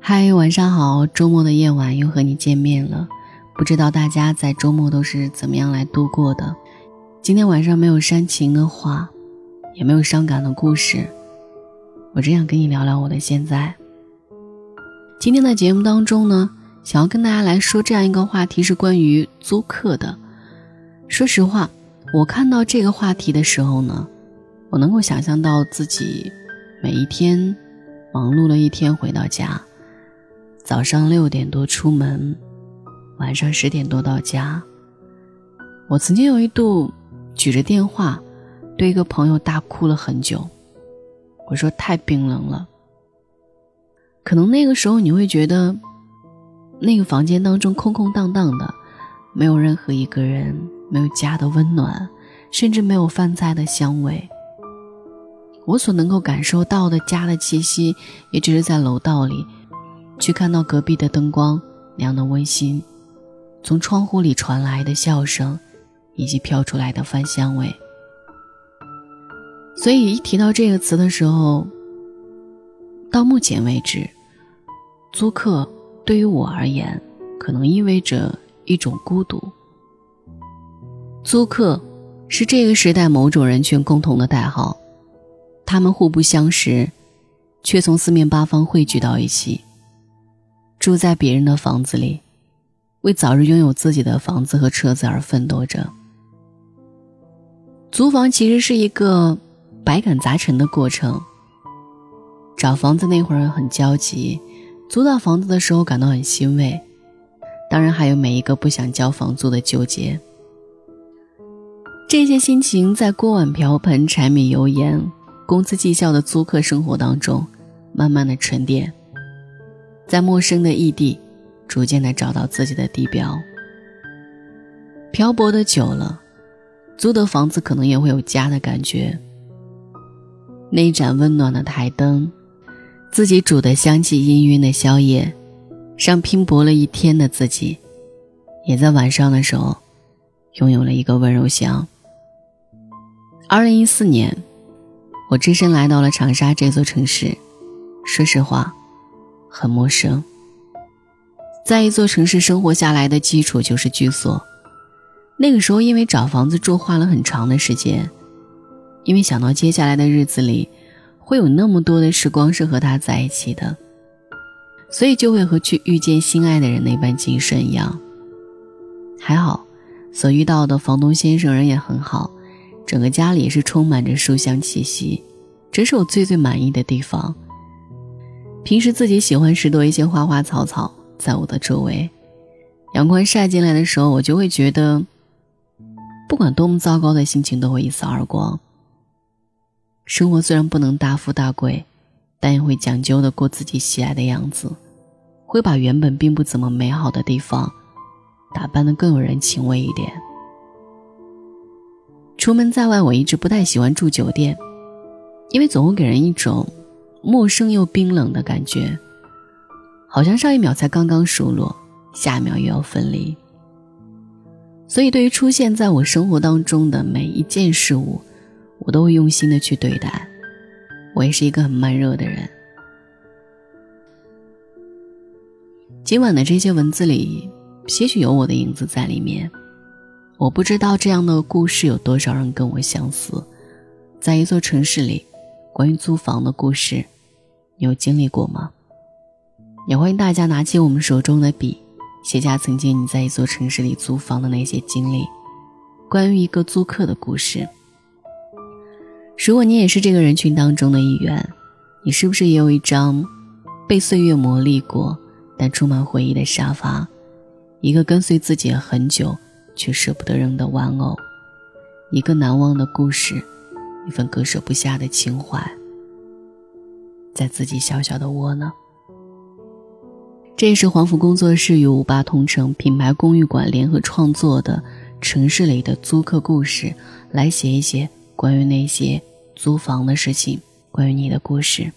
嗨，晚上好！周末的夜晚又和你见面了，不知道大家在周末都是怎么样来度过的？今天晚上没有煽情的话，也没有伤感的故事，我只想跟你聊聊我的现在。今天的节目当中呢，想要跟大家来说这样一个话题，是关于租客的。说实话，我看到这个话题的时候呢，我能够想象到自己每一天忙碌了一天回到家，早上六点多出门，晚上十点多到家。我曾经有一度举着电话对一个朋友大哭了很久，我说太冰冷了。可能那个时候你会觉得，那个房间当中空空荡荡的，没有任何一个人，没有家的温暖，甚至没有饭菜的香味。我所能够感受到的家的气息，也只是在楼道里，去看到隔壁的灯光那样的温馨，从窗户里传来的笑声，以及飘出来的饭香味。所以一提到这个词的时候，到目前为止，租客对于我而言，可能意味着一种孤独。租客是这个时代某种人群共同的代号，他们互不相识，却从四面八方汇聚到一起，住在别人的房子里，为早日拥有自己的房子和车子而奋斗着。租房其实是一个百感杂陈的过程。找房子那会儿很焦急，租到房子的时候感到很欣慰，当然还有每一个不想交房租的纠结。这些心情在锅碗瓢盆、柴米油盐、工资绩效的租客生活当中，慢慢的沉淀，在陌生的异地，逐渐的找到自己的地标。漂泊的久了，租的房子可能也会有家的感觉。那一盏温暖的台灯。自己煮的香气氤氲的宵夜，让拼搏了一天的自己，也在晚上的时候，拥有了一个温柔乡。二零一四年，我只身来到了长沙这座城市，说实话，很陌生。在一座城市生活下来的基础就是居所，那个时候因为找房子住花了很长的时间，因为想到接下来的日子里。会有那么多的时光是和他在一起的，所以就会和去遇见心爱的人那般谨慎一样。还好，所遇到的房东先生人也很好，整个家里是充满着书香气息，这是我最最满意的地方。平时自己喜欢拾掇一些花花草草在我的周围，阳光晒进来的时候，我就会觉得，不管多么糟糕的心情都会一扫而光。生活虽然不能大富大贵，但也会讲究的过自己喜爱的样子，会把原本并不怎么美好的地方打扮的更有人情味一点。出门在外，我一直不太喜欢住酒店，因为总会给人一种陌生又冰冷的感觉，好像上一秒才刚刚熟络，下一秒又要分离。所以，对于出现在我生活当中的每一件事物，我都会用心的去对待，我也是一个很慢热的人。今晚的这些文字里，些许有我的影子在里面。我不知道这样的故事有多少人跟我相似，在一座城市里，关于租房的故事，你有经历过吗？也欢迎大家拿起我们手中的笔，写下曾经你在一座城市里租房的那些经历，关于一个租客的故事。如果你也是这个人群当中的一员，你是不是也有一张被岁月磨砺过但充满回忆的沙发，一个跟随自己很久却舍不得扔的玩偶，一个难忘的故事，一份割舍不下的情怀，在自己小小的窝呢？这也是黄甫工作室与五八同城品牌公寓馆联合创作的城市里的租客故事，来写一写关于那些。租房的事情，关于你的故事，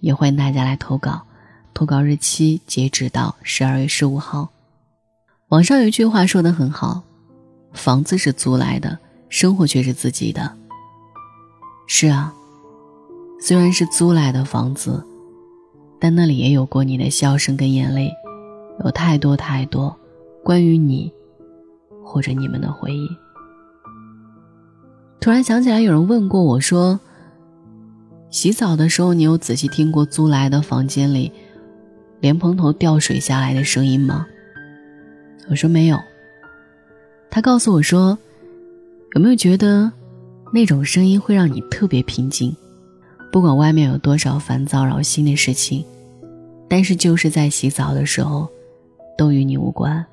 也欢迎大家来投稿。投稿日期截止到十二月十五号。网上有一句话说的很好：“房子是租来的，生活却是自己的。”是啊，虽然是租来的房子，但那里也有过你的笑声跟眼泪，有太多太多关于你或者你们的回忆。突然想起来，有人问过我说：“洗澡的时候，你有仔细听过租来的房间里莲蓬头掉水下来的声音吗？”我说没有。他告诉我说：“有没有觉得那种声音会让你特别平静？不管外面有多少烦躁扰心的事情，但是就是在洗澡的时候，都与你无关，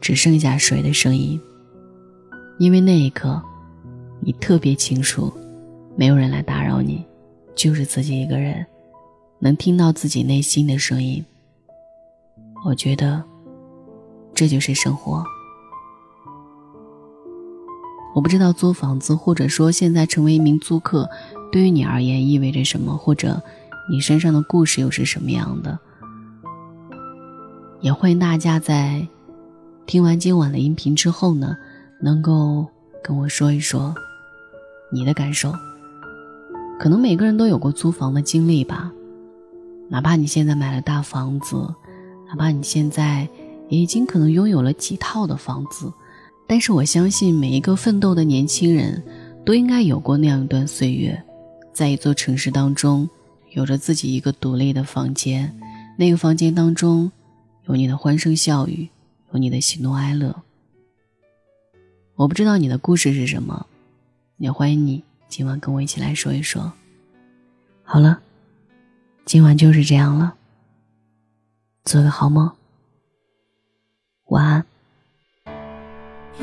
只剩下水的声音。因为那一刻。”你特别清楚，没有人来打扰你，就是自己一个人，能听到自己内心的声音。我觉得，这就是生活。我不知道租房子，或者说现在成为一名租客，对于你而言意味着什么，或者你身上的故事又是什么样的。也欢迎大家在听完今晚的音频之后呢，能够跟我说一说。你的感受，可能每个人都有过租房的经历吧。哪怕你现在买了大房子，哪怕你现在也已经可能拥有了几套的房子，但是我相信每一个奋斗的年轻人，都应该有过那样一段岁月，在一座城市当中，有着自己一个独立的房间，那个房间当中，有你的欢声笑语，有你的喜怒哀乐。我不知道你的故事是什么。也欢迎你今晚跟我一起来说一说。好了，今晚就是这样了。做个好梦，晚安。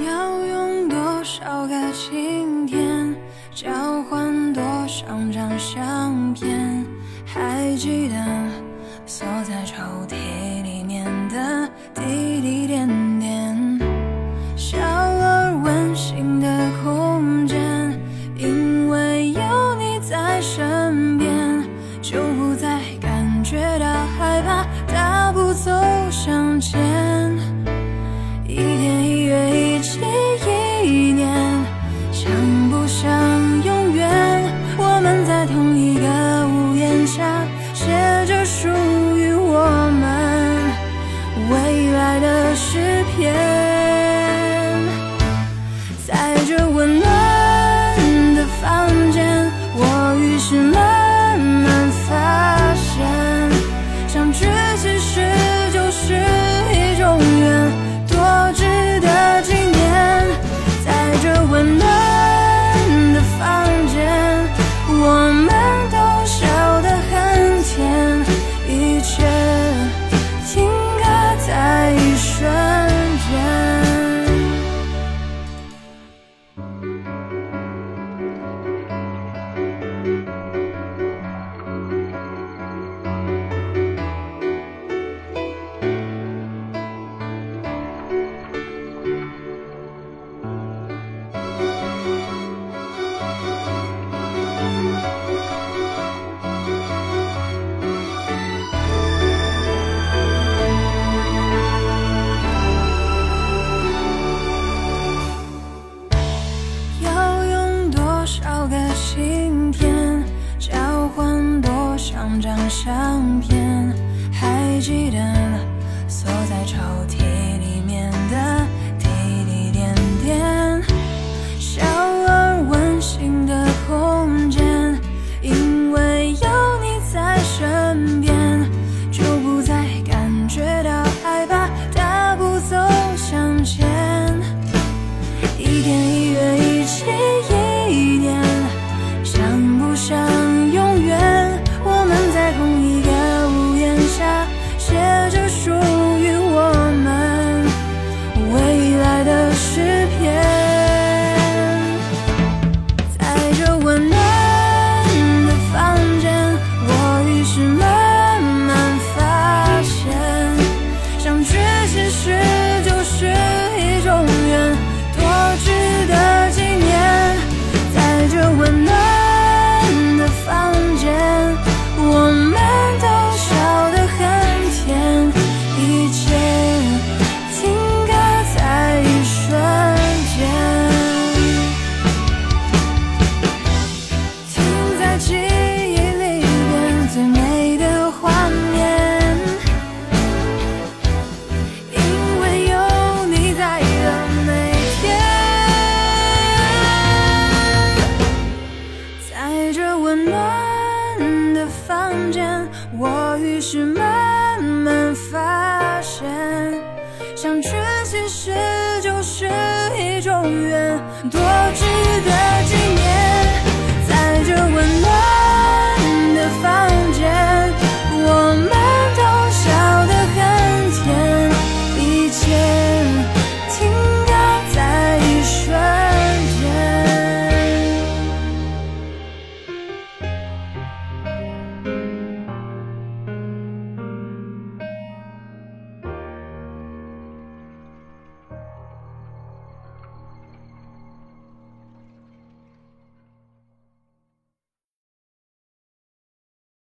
要用多少个晴天交换多少张相片？还记得锁在抽屉里面的 yeah. 相片，还记得锁在抽屉。其实就是一种缘，多值得纪念。